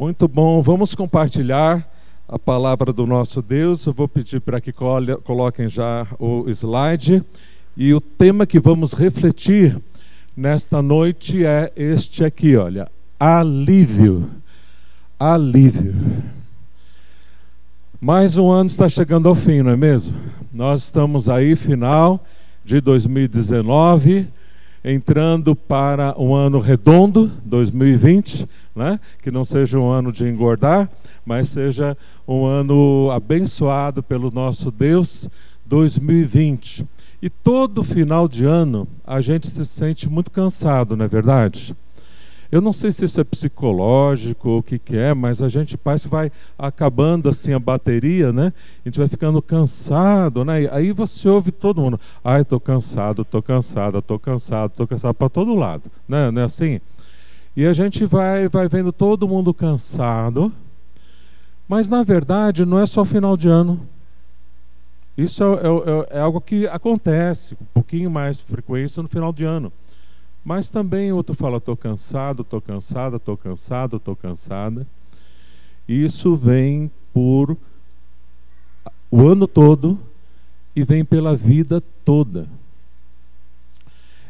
Muito bom, vamos compartilhar a palavra do nosso Deus. Eu vou pedir para que coloquem já o slide. E o tema que vamos refletir nesta noite é este aqui, olha: alívio. Alívio. Mais um ano está chegando ao fim, não é mesmo? Nós estamos aí, final de 2019 entrando para um ano redondo, 2020, né? que não seja um ano de engordar, mas seja um ano abençoado pelo nosso Deus, 2020. E todo final de ano a gente se sente muito cansado, não é verdade? Eu não sei se isso é psicológico ou o que, que é, mas a gente parece vai acabando assim a bateria, né? A gente vai ficando cansado, né? Aí você ouve todo mundo, ai, estou cansado, estou cansado, estou cansado, estou cansado para todo lado, né? Não é assim? E a gente vai, vai vendo todo mundo cansado, mas na verdade não é só final de ano. Isso é, é, é algo que acontece um pouquinho mais frequência no final de ano. Mas também outro fala: estou cansado, estou cansada, estou cansado, estou cansada. Isso vem por o ano todo e vem pela vida toda.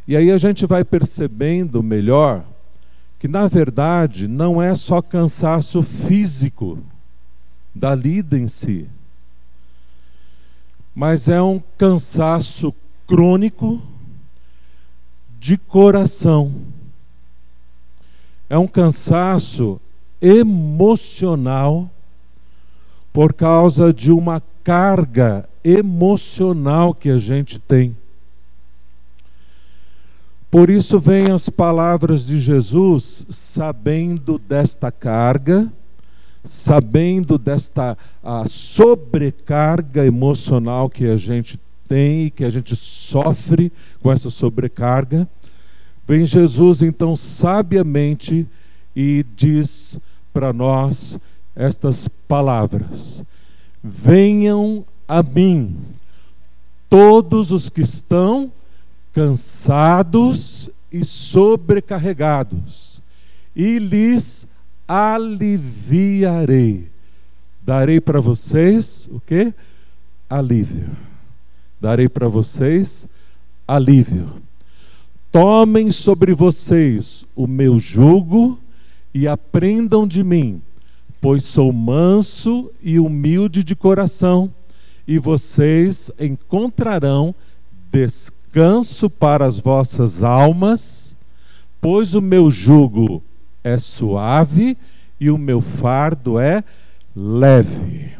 E aí a gente vai percebendo melhor que, na verdade, não é só cansaço físico da lida em si, mas é um cansaço crônico de coração. É um cansaço emocional por causa de uma carga emocional que a gente tem. Por isso vem as palavras de Jesus, sabendo desta carga, sabendo desta sobrecarga emocional que a gente tem e que a gente sofre com essa sobrecarga. Vem Jesus então sabiamente e diz para nós estas palavras: Venham a mim, todos os que estão cansados e sobrecarregados, e lhes aliviarei. Darei para vocês o que? Alívio darei para vocês alívio. Tomem sobre vocês o meu jugo e aprendam de mim, pois sou manso e humilde de coração, e vocês encontrarão descanso para as vossas almas, pois o meu jugo é suave e o meu fardo é leve.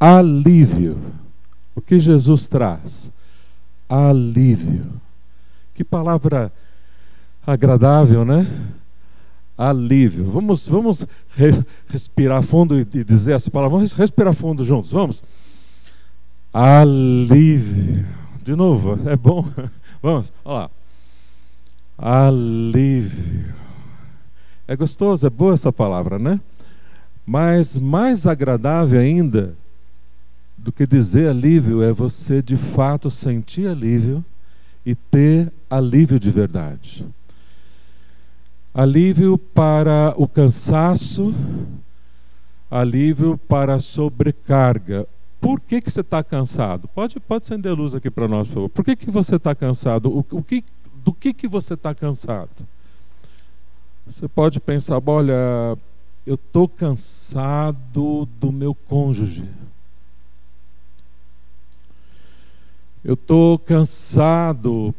Alívio o que Jesus traz? Alívio. Que palavra agradável, né? Alívio. Vamos, vamos re respirar fundo e dizer essa palavra. Vamos respirar fundo juntos, vamos. Alívio. De novo, é bom. Vamos, olha lá. Alívio. É gostoso, é boa essa palavra, né? Mas mais agradável ainda do que dizer alívio é você de fato sentir alívio e ter alívio de verdade. Alívio para o cansaço, alívio para a sobrecarga. Por que, que você está cansado? Pode, pode acender luz aqui para nós, por favor. Por que, que você está cansado? O, o que, do que, que você está cansado? Você pode pensar, olha, eu estou cansado do meu cônjuge. Eu estou cansado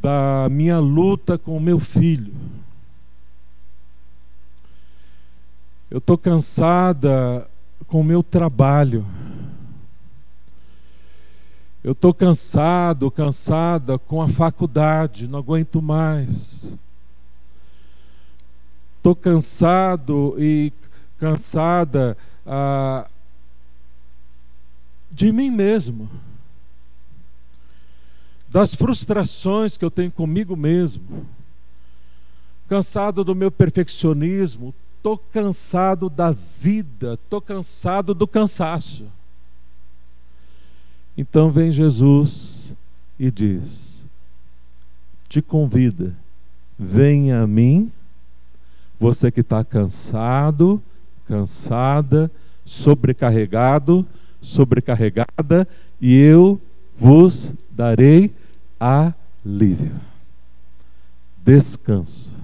da minha luta com o meu filho. Eu estou cansada com o meu trabalho. Eu estou cansado, cansada com a faculdade, não aguento mais. Estou cansado e cansada ah, de mim mesmo das frustrações que eu tenho comigo mesmo, cansado do meu perfeccionismo, estou cansado da vida, estou cansado do cansaço. Então vem Jesus e diz: Te convida, venha a mim, Você que está cansado, cansada, sobrecarregado, sobrecarregada, e eu vos darei alívio. Descanso.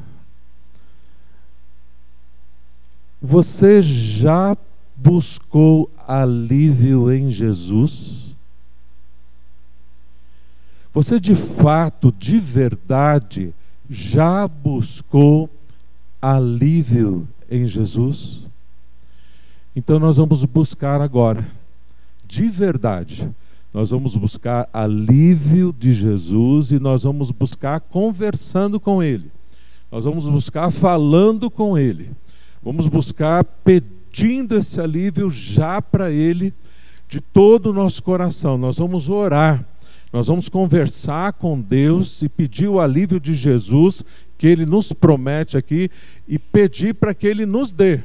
Você já buscou alívio em Jesus? Você de fato, de verdade, já buscou alívio em Jesus? Então nós vamos buscar agora, de verdade, nós vamos buscar alívio de Jesus e nós vamos buscar conversando com Ele, nós vamos buscar falando com Ele. Vamos buscar pedindo esse alívio já para Ele, de todo o nosso coração. Nós vamos orar, nós vamos conversar com Deus e pedir o alívio de Jesus que Ele nos promete aqui e pedir para que Ele nos dê.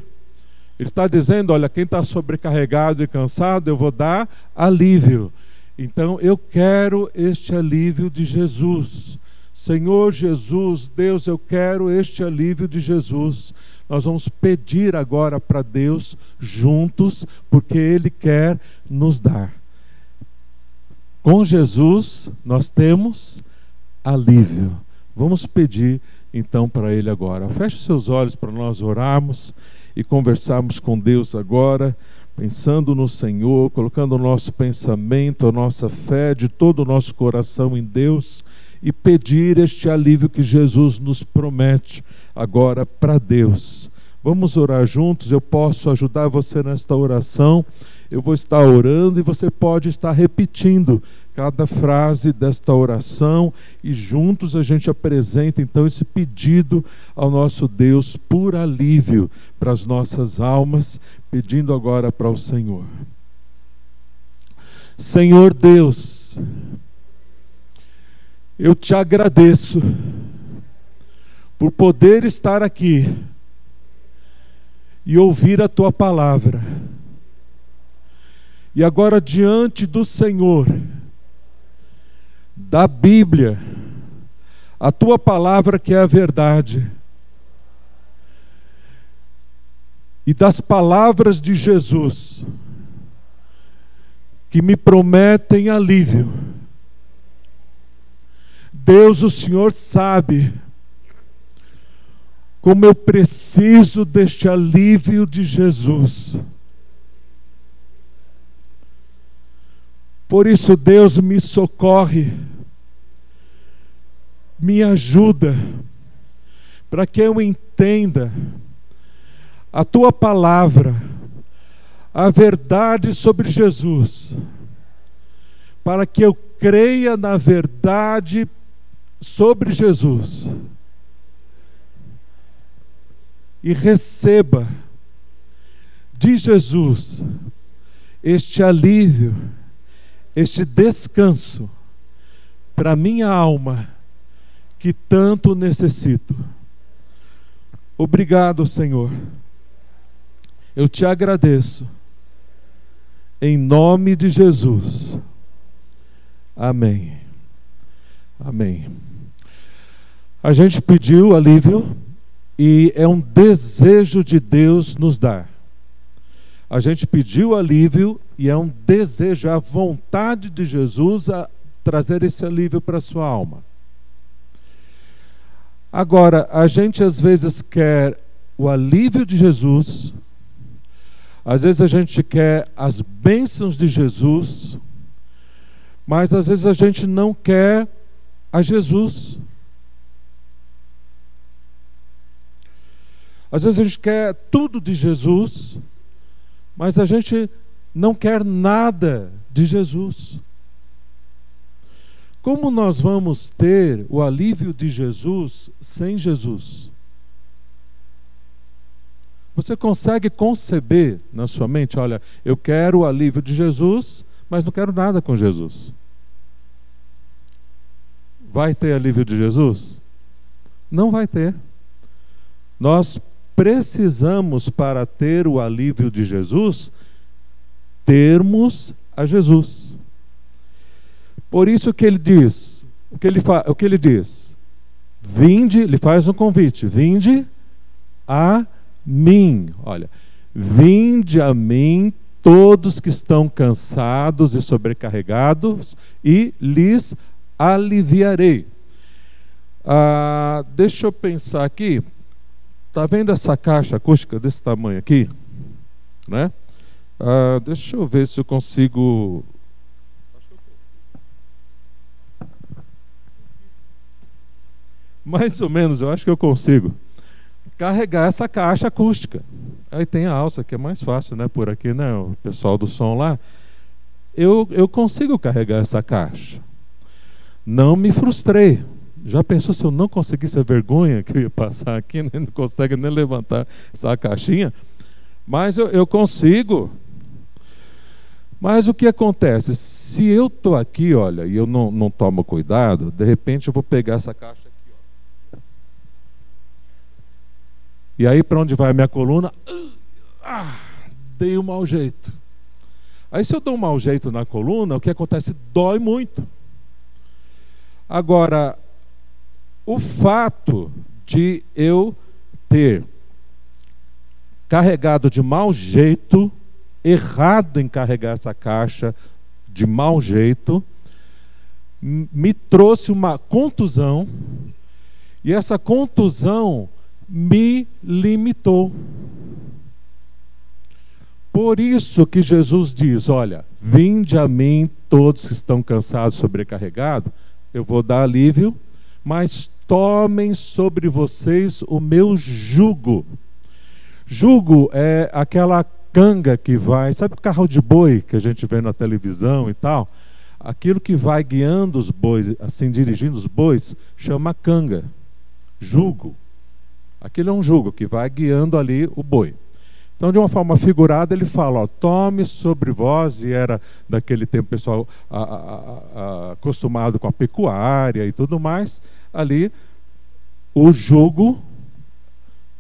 Ele está dizendo: olha, quem está sobrecarregado e cansado, eu vou dar alívio. Então eu quero este alívio de Jesus. Senhor Jesus, Deus, eu quero este alívio de Jesus. Nós vamos pedir agora para Deus juntos, porque Ele quer nos dar. Com Jesus, nós temos alívio. Vamos pedir então para Ele agora. Feche seus olhos para nós orarmos e conversarmos com Deus agora, pensando no Senhor, colocando o nosso pensamento, a nossa fé de todo o nosso coração em Deus e pedir este alívio que Jesus nos promete agora para Deus. Vamos orar juntos, eu posso ajudar você nesta oração. Eu vou estar orando e você pode estar repetindo cada frase desta oração e juntos a gente apresenta então esse pedido ao nosso Deus por alívio para as nossas almas, pedindo agora para o Senhor. Senhor Deus, eu te agradeço por poder estar aqui e ouvir a tua palavra. E agora, diante do Senhor, da Bíblia, a tua palavra que é a verdade, e das palavras de Jesus, que me prometem alívio. Deus, o Senhor sabe como eu preciso deste alívio de Jesus. Por isso, Deus me socorre, me ajuda, para que eu entenda a tua palavra, a verdade sobre Jesus, para que eu creia na verdade sobre Jesus e receba de Jesus este alívio, este descanso para minha alma que tanto necessito. Obrigado, Senhor. Eu te agradeço. Em nome de Jesus. Amém. Amém. A gente pediu alívio e é um desejo de Deus nos dar. A gente pediu alívio e é um desejo, é a vontade de Jesus a trazer esse alívio para a sua alma. Agora, a gente às vezes quer o alívio de Jesus, às vezes a gente quer as bênçãos de Jesus, mas às vezes a gente não quer a Jesus. Às vezes a gente quer tudo de Jesus, mas a gente não quer nada de Jesus. Como nós vamos ter o alívio de Jesus sem Jesus? Você consegue conceber na sua mente, olha, eu quero o alívio de Jesus, mas não quero nada com Jesus. Vai ter alívio de Jesus? Não vai ter. Nós precisamos, para ter o alívio de Jesus, termos a Jesus. Por isso que ele diz, o que ele, o que ele diz? Vinde, ele faz um convite, vinde a mim. Olha, vinde a mim todos que estão cansados e sobrecarregados, e lhes aliviarei. Ah, deixa eu pensar aqui. Está vendo essa caixa acústica desse tamanho aqui? Né? Ah, deixa eu ver se eu consigo. Mais ou menos, eu acho que eu consigo carregar essa caixa acústica. Aí tem a alça, que é mais fácil, né? Por aqui, né? O pessoal do som lá. Eu, eu consigo carregar essa caixa. Não me frustrei. Já pensou se eu não conseguisse a vergonha que eu ia passar aqui, né? não consegue nem levantar essa caixinha? Mas eu, eu consigo. Mas o que acontece? Se eu estou aqui, olha, e eu não, não tomo cuidado, de repente eu vou pegar essa caixa E aí, para onde vai a minha coluna? Ah, dei um mau jeito. Aí, se eu dou um mau jeito na coluna, o que acontece? Dói muito. Agora, o fato de eu ter carregado de mau jeito, errado em carregar essa caixa de mau jeito, me trouxe uma contusão, e essa contusão me limitou. Por isso que Jesus diz: Olha, vinde a mim todos que estão cansados, sobrecarregados, eu vou dar alívio, mas tomem sobre vocês o meu jugo. Jugo é aquela canga que vai, sabe o carro de boi que a gente vê na televisão e tal? Aquilo que vai guiando os bois, assim, dirigindo os bois, chama canga, jugo. Aquilo é um jugo que vai guiando ali o boi. Então, de uma forma figurada, ele fala: ó, tome sobre vós, e era daquele tempo pessoal a, a, a, acostumado com a pecuária e tudo mais, ali o jugo,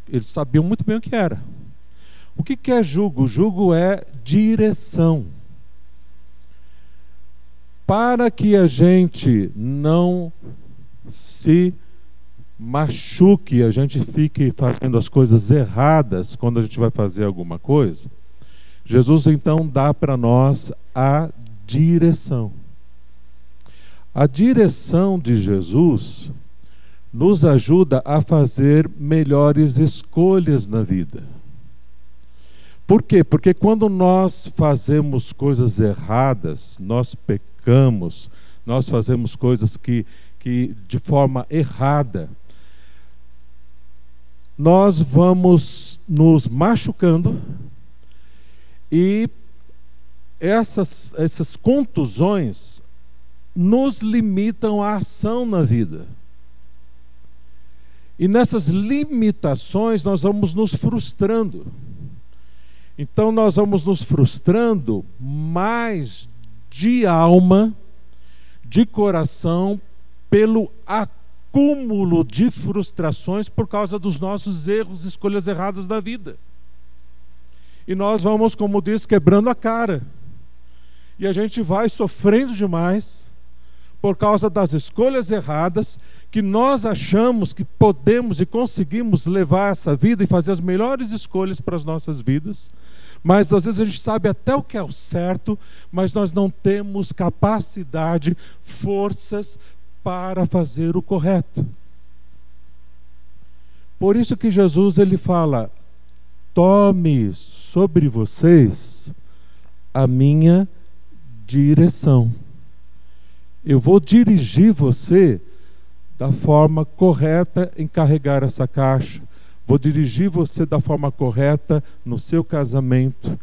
eles sabiam muito bem o que era. O que, que é jugo? Jugo é direção. Para que a gente não se machuque, a gente fique fazendo as coisas erradas quando a gente vai fazer alguma coisa, Jesus então dá para nós a direção. A direção de Jesus nos ajuda a fazer melhores escolhas na vida. Por quê? Porque quando nós fazemos coisas erradas, nós pecamos, nós fazemos coisas que, que de forma errada, nós vamos nos machucando e essas, essas contusões nos limitam a ação na vida. E nessas limitações nós vamos nos frustrando. Então nós vamos nos frustrando mais de alma, de coração, pelo acúmulo acúmulo de frustrações por causa dos nossos erros, escolhas erradas da vida. E nós vamos, como diz, quebrando a cara. E a gente vai sofrendo demais por causa das escolhas erradas que nós achamos que podemos e conseguimos levar essa vida e fazer as melhores escolhas para as nossas vidas. Mas às vezes a gente sabe até o que é o certo, mas nós não temos capacidade, forças para fazer o correto. Por isso que Jesus ele fala: tome sobre vocês a minha direção. Eu vou dirigir você da forma correta em carregar essa caixa. Vou dirigir você da forma correta no seu casamento,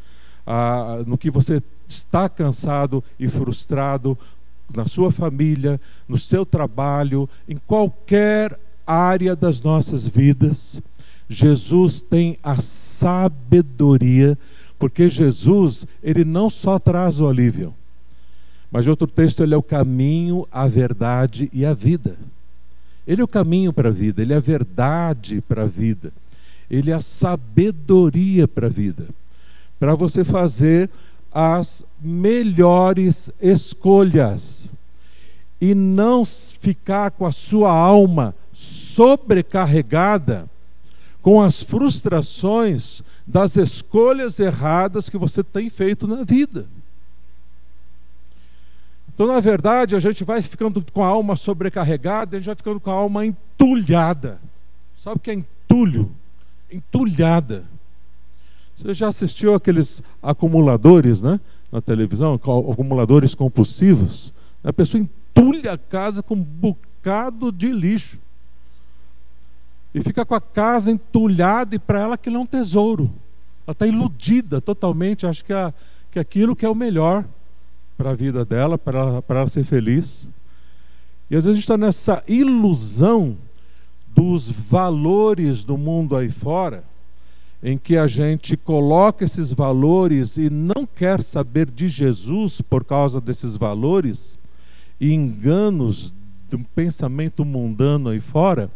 ah, no que você está cansado e frustrado, na sua família, no seu trabalho, em qualquer área das nossas vidas. Jesus tem a sabedoria, porque Jesus, ele não só traz o alívio, mas outro texto, ele é o caminho, a verdade e a vida. Ele é o caminho para a vida, ele é a verdade para a vida, ele é a sabedoria para a vida. Para você fazer as melhores escolhas e não ficar com a sua alma sobrecarregada com as frustrações das escolhas erradas que você tem feito na vida. Então, na verdade, a gente vai ficando com a alma sobrecarregada, a gente vai ficando com a alma entulhada. Sabe o que é entulho? Entulhada. Você já assistiu aqueles acumuladores, né? Na televisão, acumuladores compulsivos. A pessoa entulha a casa com um bocado de lixo. E fica com a casa entulhada e para ela aquilo é um tesouro. Ela está iludida totalmente, acha que, a, que aquilo que é o melhor para a vida dela, para ela, ser feliz. E às vezes a gente está nessa ilusão dos valores do mundo aí fora, em que a gente coloca esses valores e não quer saber de Jesus por causa desses valores e enganos um pensamento mundano aí fora,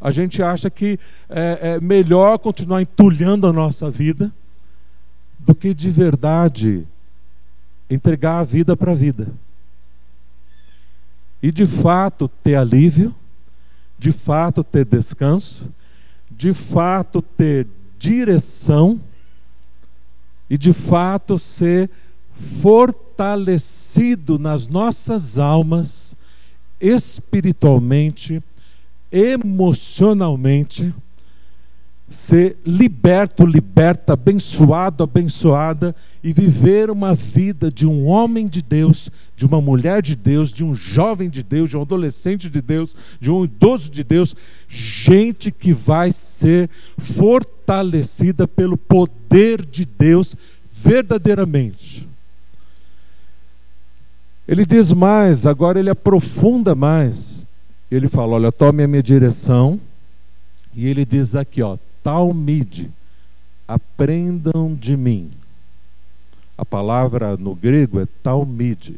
a gente acha que é, é melhor continuar entulhando a nossa vida do que de verdade entregar a vida para a vida. E de fato ter alívio, de fato ter descanso, de fato ter direção e de fato ser fortalecido nas nossas almas, espiritualmente, emocionalmente ser liberto, liberta, abençoado, abençoada e viver uma vida de um homem de Deus, de uma mulher de Deus, de um jovem de Deus, de um adolescente de Deus, de um idoso de Deus, gente que vai ser fortalecida pelo poder de Deus verdadeiramente. Ele diz mais, agora ele aprofunda mais. Ele fala: Olha, tome a minha direção. E ele diz aqui, ó, Talmide, aprendam de mim. A palavra no grego é talmide.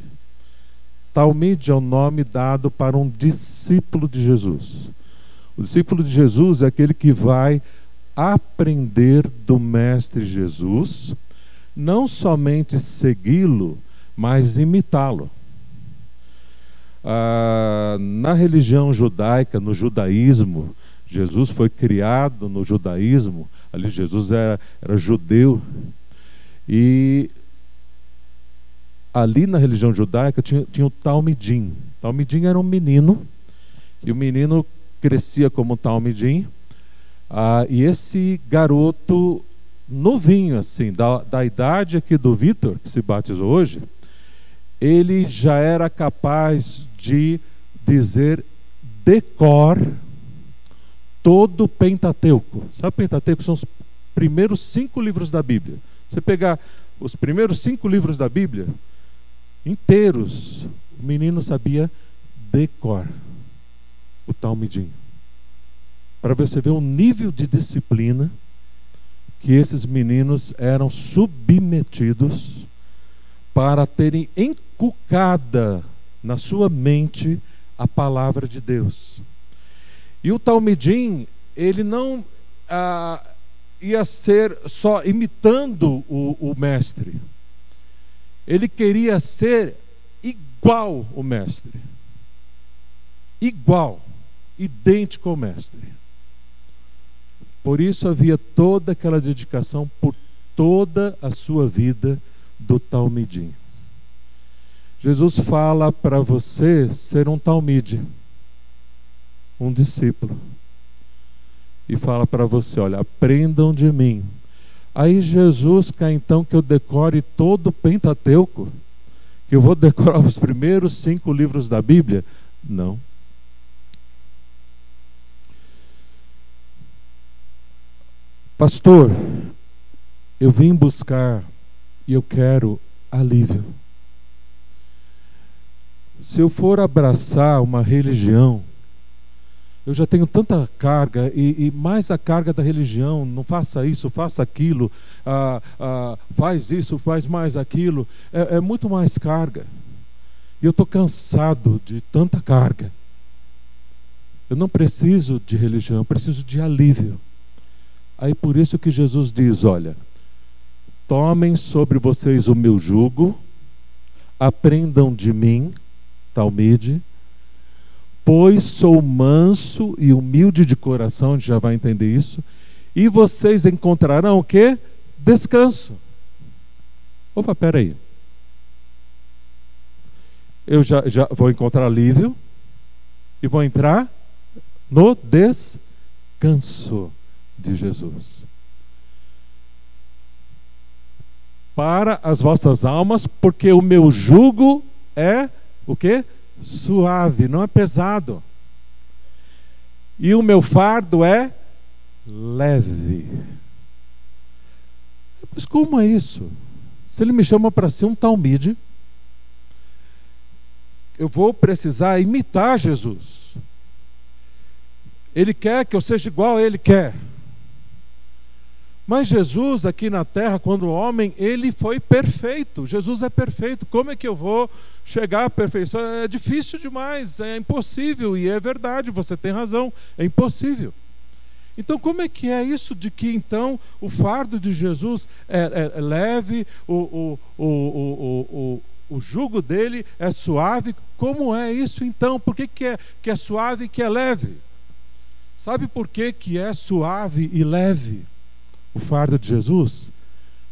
Talmide é o nome dado para um discípulo de Jesus. O discípulo de Jesus é aquele que vai aprender do Mestre Jesus, não somente segui-lo, mas imitá-lo. Ah, na religião judaica, no judaísmo, Jesus foi criado no judaísmo, ali Jesus era, era judeu, e ali na religião judaica tinha, tinha o Talmidim. Talmidim era um menino, e o menino crescia como Talmidim, ah, e esse garoto novinho, assim, da, da idade aqui do Vitor, que se batizou hoje, ele já era capaz de dizer decor todo o Pentateuco. Sabe o Pentateuco? São os primeiros cinco livros da Bíblia. Você pegar os primeiros cinco livros da Bíblia, inteiros, o menino sabia decor o Talmidim. Para você ver o nível de disciplina que esses meninos eram submetidos para terem encucada na sua mente a palavra de Deus. E o Talmidim, ele não ah, ia ser só imitando o, o mestre. Ele queria ser igual o mestre. Igual, idêntico ao mestre. Por isso havia toda aquela dedicação por toda a sua vida do Talmidim. Jesus fala para você ser um Talmide um discípulo e fala para você: olha, aprendam de mim. Aí Jesus quer então que eu decore todo o Pentateuco, que eu vou decorar os primeiros cinco livros da Bíblia? Não. Pastor, eu vim buscar e eu quero alívio. Se eu for abraçar uma religião, eu já tenho tanta carga e, e, mais a carga da religião. Não faça isso, faça aquilo, ah, ah, faz isso, faz mais aquilo. É, é muito mais carga. E eu estou cansado de tanta carga. Eu não preciso de religião, eu preciso de alívio. Aí por isso que Jesus diz: olha, tomem sobre vocês o meu jugo, aprendam de mim, Talmide pois sou manso e humilde de coração, a gente já vai entender isso, E vocês encontrarão o que? Descanso. Opa, peraí. Eu já, já vou encontrar alívio e vou entrar no descanso de Jesus. Para as vossas almas, porque o meu jugo é o que? Suave, não é pesado. E o meu fardo é leve. Mas como é isso? Se ele me chama para ser um talmide, eu vou precisar imitar Jesus. Ele quer que eu seja igual a ele quer. Mas Jesus aqui na terra, quando homem, ele foi perfeito. Jesus é perfeito. Como é que eu vou chegar à perfeição? É difícil demais, é impossível. E é verdade, você tem razão, é impossível. Então, como é que é isso de que então o fardo de Jesus é, é, é leve, o, o, o, o, jugo dele é suave? Como é isso então? Por que, que, é, que é suave e que é leve? Sabe por que, que é suave e leve o fardo de Jesus?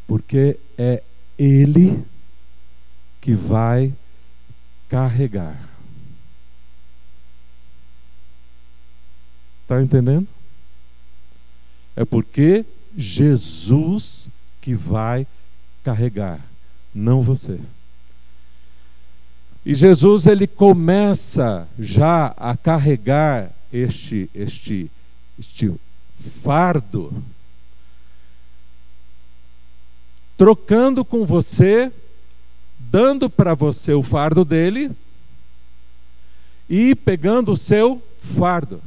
Porque é Ele que vai carregar. Está entendendo? É porque Jesus que vai carregar, não você. E Jesus ele começa já a carregar este, este, este fardo, trocando com você, dando para você o fardo dele e pegando o seu fardo.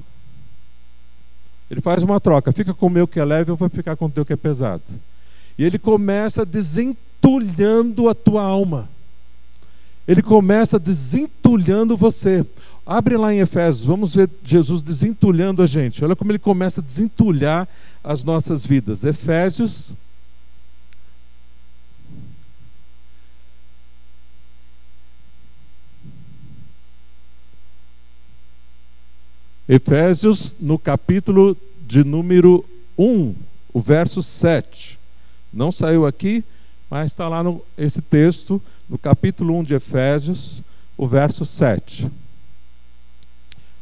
Ele faz uma troca, fica com o meu que é leve, eu vou ficar com o teu que é pesado. E ele começa desentulhando a tua alma. Ele começa desentulhando você. Abre lá em Efésios, vamos ver Jesus desentulhando a gente. Olha como ele começa a desentulhar as nossas vidas. Efésios. Efésios, no capítulo de número 1, o verso 7. Não saiu aqui, mas está lá no, esse texto, no capítulo 1 de Efésios, o verso 7.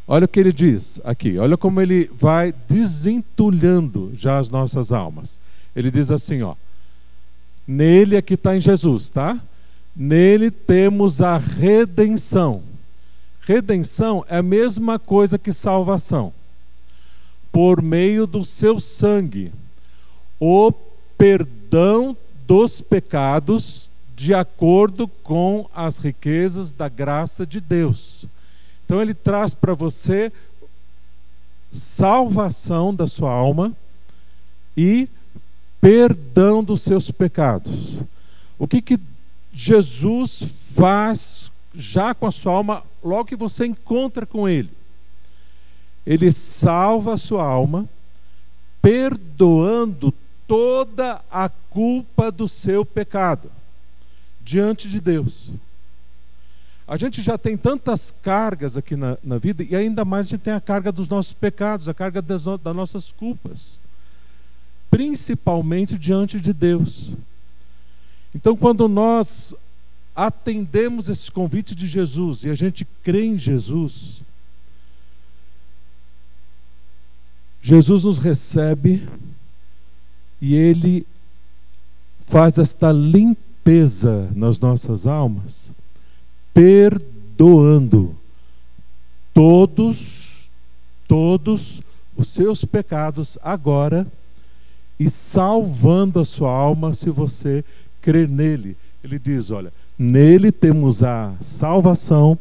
Olha o que ele diz aqui, olha como ele vai desentulhando já as nossas almas. Ele diz assim, ó. Nele aqui está em Jesus, tá? Nele temos a redenção. Redenção é a mesma coisa que salvação. Por meio do seu sangue, o perdão dos pecados de acordo com as riquezas da graça de Deus. Então ele traz para você salvação da sua alma e perdão dos seus pecados. O que, que Jesus faz já com a sua alma logo que você encontra com Ele? Ele salva a sua alma, perdoando toda a culpa do seu pecado diante de Deus. A gente já tem tantas cargas aqui na, na vida, e ainda mais a gente tem a carga dos nossos pecados, a carga das, no, das nossas culpas, principalmente diante de Deus. Então, quando nós atendemos esse convite de Jesus e a gente crê em Jesus, Jesus nos recebe e ele faz esta limpeza nas nossas almas perdoando todos, todos os seus pecados agora e salvando a sua alma se você crer nele. Ele diz: Olha, nele temos a salvação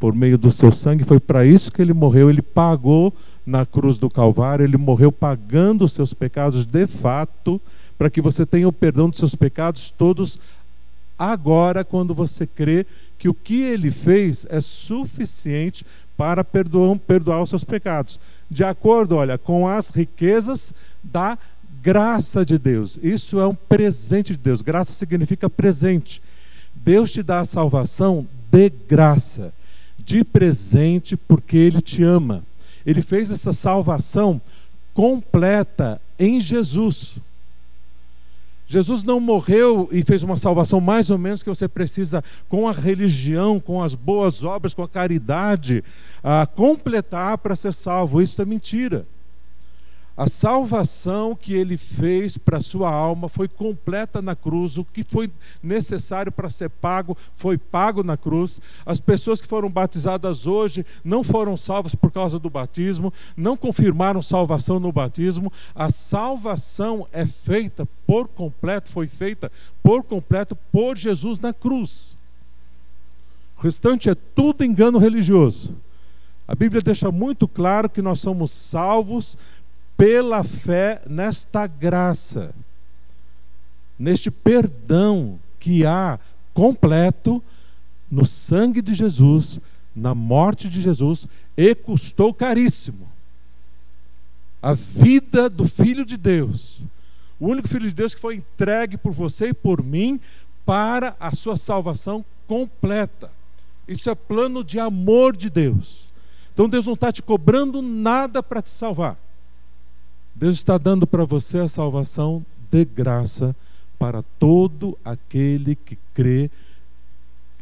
por meio do seu sangue. Foi para isso que ele morreu. Ele pagou na cruz do Calvário, ele morreu pagando os seus pecados de fato, para que você tenha o perdão dos seus pecados todos agora, quando você crê que o que ele fez é suficiente para perdoar, perdoar os seus pecados. De acordo, olha, com as riquezas da graça de Deus. Isso é um presente de Deus. Graça significa presente. Deus te dá a salvação de graça, de presente, porque Ele te ama. Ele fez essa salvação completa em Jesus. Jesus não morreu e fez uma salvação mais ou menos que você precisa, com a religião, com as boas obras, com a caridade, a completar para ser salvo. Isso é mentira. A salvação que ele fez para a sua alma foi completa na cruz. O que foi necessário para ser pago foi pago na cruz. As pessoas que foram batizadas hoje não foram salvas por causa do batismo, não confirmaram salvação no batismo. A salvação é feita por completo, foi feita por completo por Jesus na cruz. O restante é tudo engano religioso. A Bíblia deixa muito claro que nós somos salvos pela fé nesta graça, neste perdão que há completo no sangue de Jesus, na morte de Jesus, e custou caríssimo. A vida do Filho de Deus, o único Filho de Deus que foi entregue por você e por mim para a sua salvação completa. Isso é plano de amor de Deus. Então Deus não está te cobrando nada para te salvar. Deus está dando para você a salvação de graça para todo aquele que crê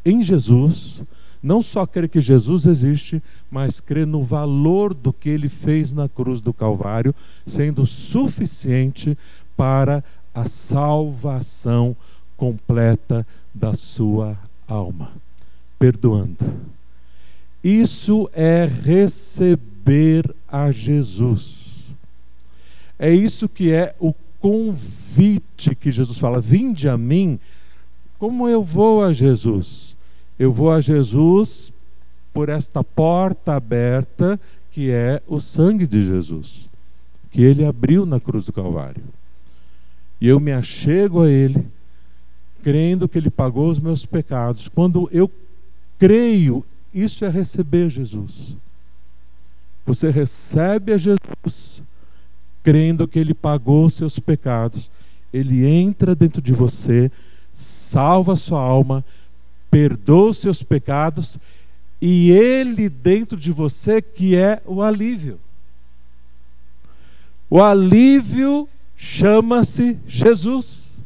em Jesus, não só crê que Jesus existe, mas crê no valor do que ele fez na cruz do Calvário, sendo suficiente para a salvação completa da sua alma, perdoando. Isso é receber a Jesus. É isso que é o convite que Jesus fala: Vinde a mim. Como eu vou a Jesus? Eu vou a Jesus por esta porta aberta que é o sangue de Jesus, que ele abriu na cruz do Calvário. E eu me achego a ele, crendo que ele pagou os meus pecados. Quando eu creio, isso é receber Jesus. Você recebe a Jesus crendo que Ele pagou os seus pecados, Ele entra dentro de você, salva a sua alma, perdoa os seus pecados, e Ele dentro de você que é o alívio. O alívio chama-se Jesus.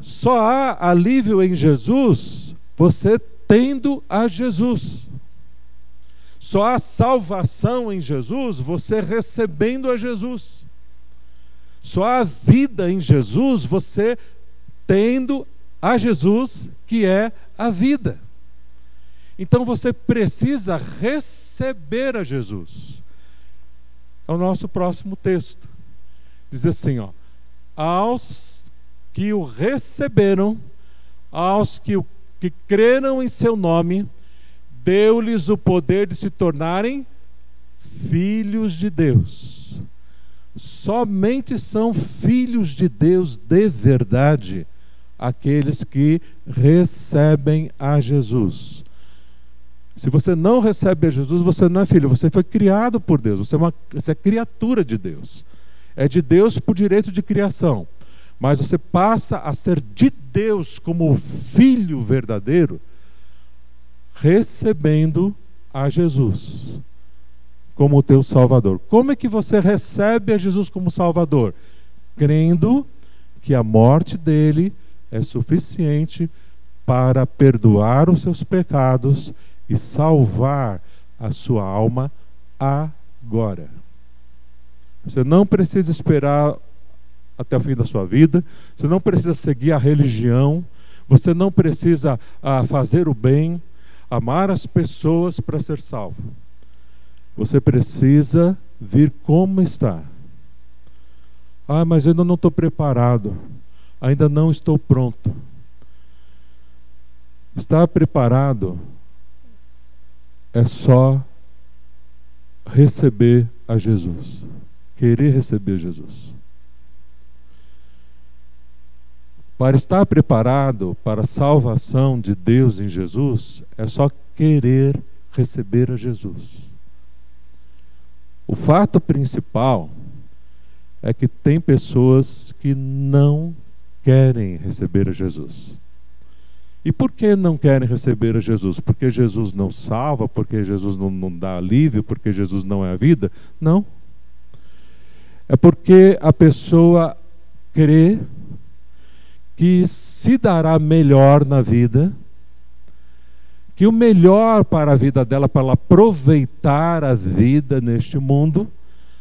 Só há alívio em Jesus você tendo a Jesus. Só há salvação em Jesus você recebendo a Jesus. Só há vida em Jesus você tendo a Jesus, que é a vida. Então você precisa receber a Jesus. É o nosso próximo texto. Diz assim, ó: Aos que o receberam, aos que, que creram em seu nome, deu-lhes o poder de se tornarem filhos de Deus. Somente são filhos de Deus de verdade aqueles que recebem a Jesus. Se você não recebe a Jesus, você não é filho, você foi criado por Deus, você é, uma, você é criatura de Deus. É de Deus por direito de criação. Mas você passa a ser de Deus como filho verdadeiro recebendo a Jesus como o teu Salvador. Como é que você recebe a Jesus como Salvador? Crendo que a morte dele é suficiente para perdoar os seus pecados e salvar a sua alma agora. Você não precisa esperar até o fim da sua vida, você não precisa seguir a religião, você não precisa ah, fazer o bem, amar as pessoas para ser salvo. Você precisa vir como está. Ah, mas ainda não estou preparado. Ainda não estou pronto. Estar preparado é só receber a Jesus. Querer receber Jesus. Para estar preparado para a salvação de Deus em Jesus, é só querer receber a Jesus. O fato principal é que tem pessoas que não querem receber a Jesus. E por que não querem receber a Jesus? Porque Jesus não salva, porque Jesus não, não dá alívio, porque Jesus não é a vida? Não. É porque a pessoa crê que se dará melhor na vida, que o melhor para a vida dela, para ela aproveitar a vida neste mundo,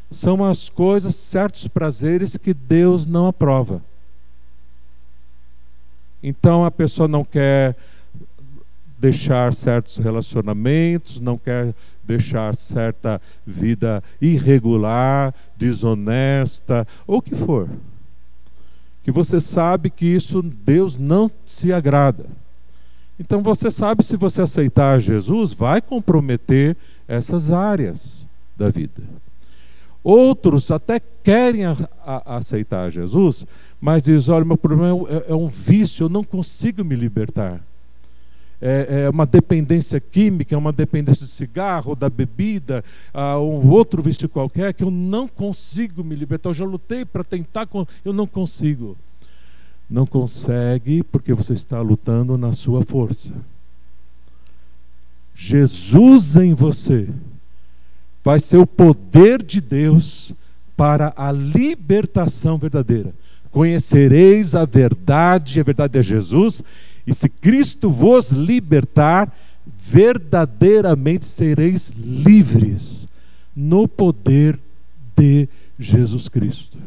são as coisas, certos prazeres que Deus não aprova. Então a pessoa não quer deixar certos relacionamentos, não quer deixar certa vida irregular, desonesta, ou o que for. Que você sabe que isso Deus não se agrada. Então você sabe se você aceitar Jesus, vai comprometer essas áreas da vida. Outros até querem a, a, aceitar Jesus, mas dizem: olha, meu problema é, é, um vício, eu não consigo me libertar. É, é, uma dependência química, é uma dependência de cigarro, da bebida, uh, um outro vício qualquer, que eu não consigo me libertar. Eu já lutei para tentar, eu não consigo. Não consegue porque você está lutando na sua força. Jesus em você vai ser o poder de Deus para a libertação verdadeira. Conhecereis a verdade, a verdade é Jesus, e se Cristo vos libertar, verdadeiramente sereis livres no poder de Jesus Cristo.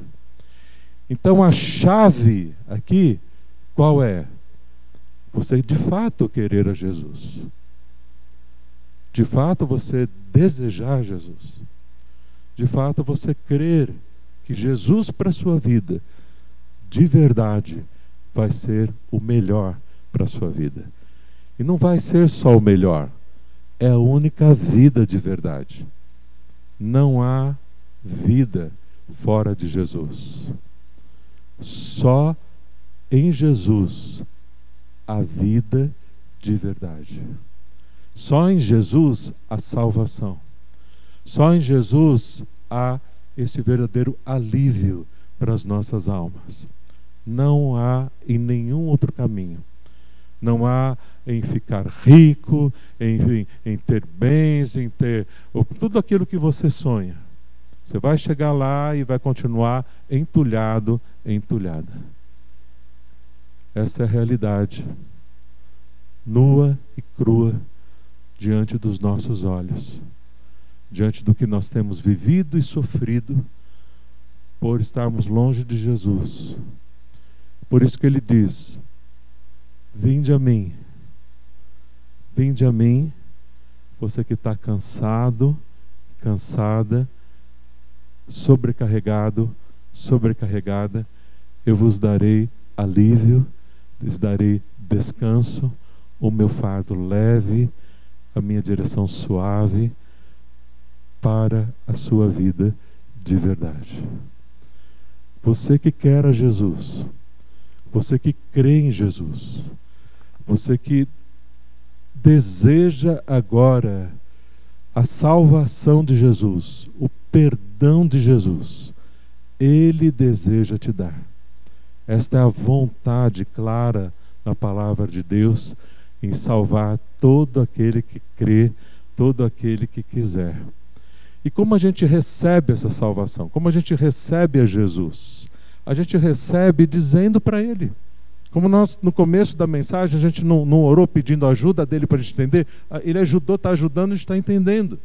Então a chave aqui, qual é? Você de fato querer a Jesus de fato você desejar Jesus, de fato você crer que Jesus para a sua vida, de verdade, vai ser o melhor para a sua vida. E não vai ser só o melhor, é a única vida de verdade. Não há vida fora de Jesus. Só em Jesus a vida de verdade. Só em Jesus a salvação. Só em Jesus há esse verdadeiro alívio para as nossas almas. Não há em nenhum outro caminho. Não há em ficar rico, em, em, ter bens, em ter tudo aquilo que você sonha. Você vai chegar lá e vai continuar entulhado, entulhada. Essa é a realidade, nua e crua diante dos nossos olhos, diante do que nós temos vivido e sofrido por estarmos longe de Jesus. Por isso que ele diz: Vinde a mim, vinde a mim, você que está cansado, cansada, sobrecarregado, sobrecarregada, eu vos darei alívio, lhes darei descanso, o meu fardo leve a minha direção suave para a sua vida de verdade. Você que quer a Jesus, você que crê em Jesus, você que deseja agora a salvação de Jesus, o perdão de Jesus, Ele deseja te dar. Esta é a vontade clara na palavra de Deus em salvar todo aquele que crê, todo aquele que quiser. E como a gente recebe essa salvação? Como a gente recebe a Jesus? A gente recebe dizendo para Ele. Como nós, no começo da mensagem, a gente não, não orou pedindo ajuda dele para a gente entender, ah, ele ajudou, está ajudando, a gente está entendendo.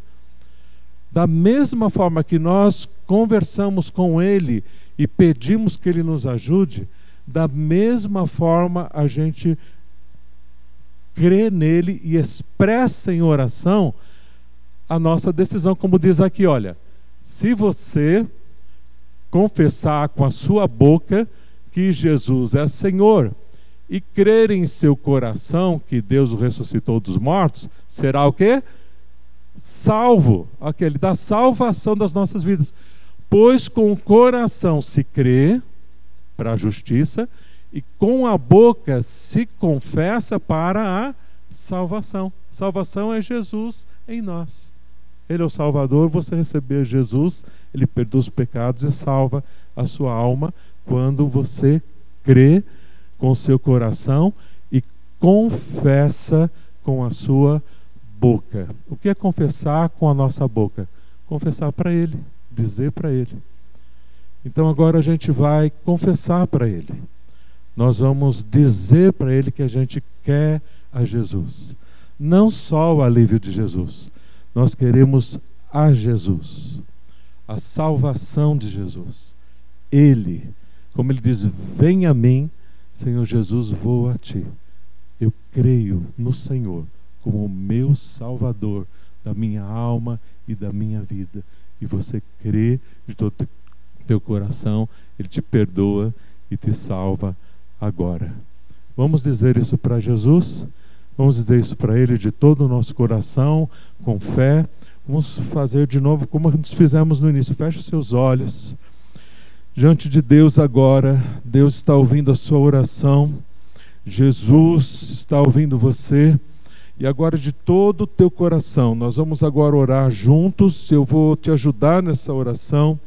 Da mesma forma que nós conversamos com Ele e pedimos que Ele nos ajude, da mesma forma a gente crê nele e expressa em oração a nossa decisão, como diz aqui, olha, se você confessar com a sua boca que Jesus é Senhor e crer em seu coração que Deus o ressuscitou dos mortos, será o quê? Salvo, aquele da salvação das nossas vidas. Pois com o coração se crê para a justiça e com a boca se confessa para a salvação. Salvação é Jesus em nós. Ele é o Salvador, você receber Jesus, ele perdoa os pecados e salva a sua alma quando você crê com seu coração e confessa com a sua boca. O que é confessar com a nossa boca? Confessar para ele, dizer para ele. Então agora a gente vai confessar para Ele. Nós vamos dizer para Ele que a gente quer a Jesus. Não só o alívio de Jesus, nós queremos a Jesus, a salvação de Jesus. Ele, como ele diz, vem a mim, Senhor Jesus, vou a ti. Eu creio no Senhor como o meu Salvador da minha alma e da minha vida. E você crê de todo teu coração, Ele te perdoa e te salva agora. Vamos dizer isso para Jesus? Vamos dizer isso para Ele de todo o nosso coração, com fé. Vamos fazer de novo como nós fizemos no início. Feche os seus olhos. Diante de Deus agora, Deus está ouvindo a sua oração. Jesus está ouvindo você. E agora, de todo o teu coração, nós vamos agora orar juntos. Eu vou te ajudar nessa oração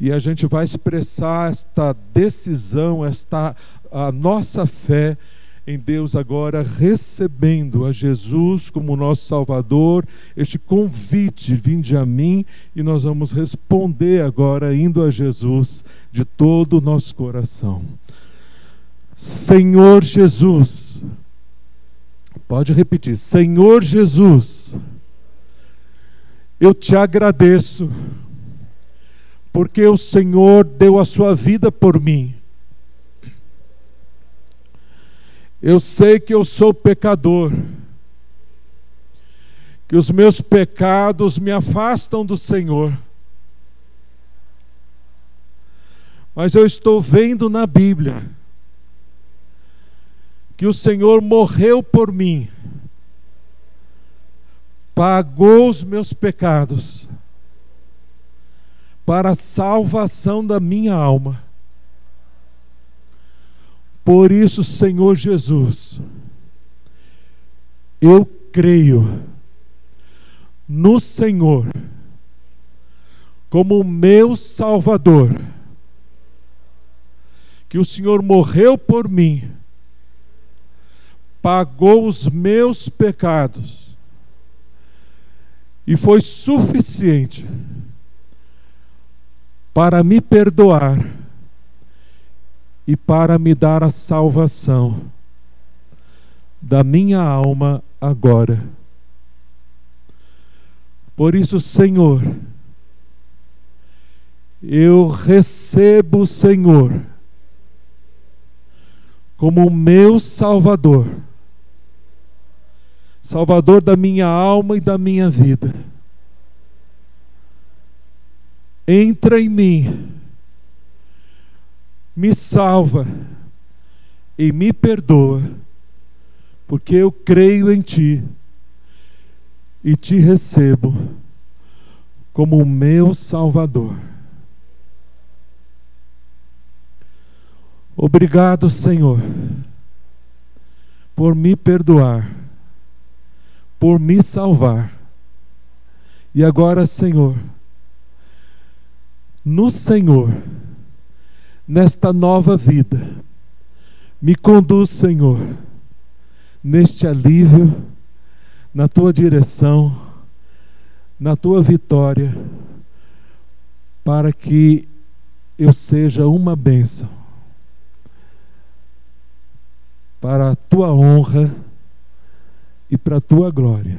e a gente vai expressar esta decisão, esta a nossa fé em Deus agora, recebendo a Jesus como nosso Salvador, este convite, vinde a mim, e nós vamos responder agora, indo a Jesus de todo o nosso coração. Senhor Jesus, Pode repetir: Senhor Jesus, eu te agradeço, porque o Senhor deu a sua vida por mim. Eu sei que eu sou pecador, que os meus pecados me afastam do Senhor. Mas eu estou vendo na Bíblia que o Senhor morreu por mim, pagou os meus pecados, para a salvação da minha alma. Por isso, Senhor Jesus, eu creio no Senhor como meu Salvador, que o Senhor morreu por mim pagou os meus pecados e foi suficiente para me perdoar e para me dar a salvação da minha alma agora. Por isso, Senhor, eu recebo o Senhor como o meu Salvador Salvador da minha alma e da minha vida. Entra em mim, me salva e me perdoa, porque eu creio em Ti e te recebo como o meu Salvador. Obrigado, Senhor, por me perdoar por me salvar. E agora, Senhor, no Senhor, nesta nova vida, me conduz, Senhor, neste alívio, na tua direção, na tua vitória, para que eu seja uma bênção para a tua honra e para a tua glória.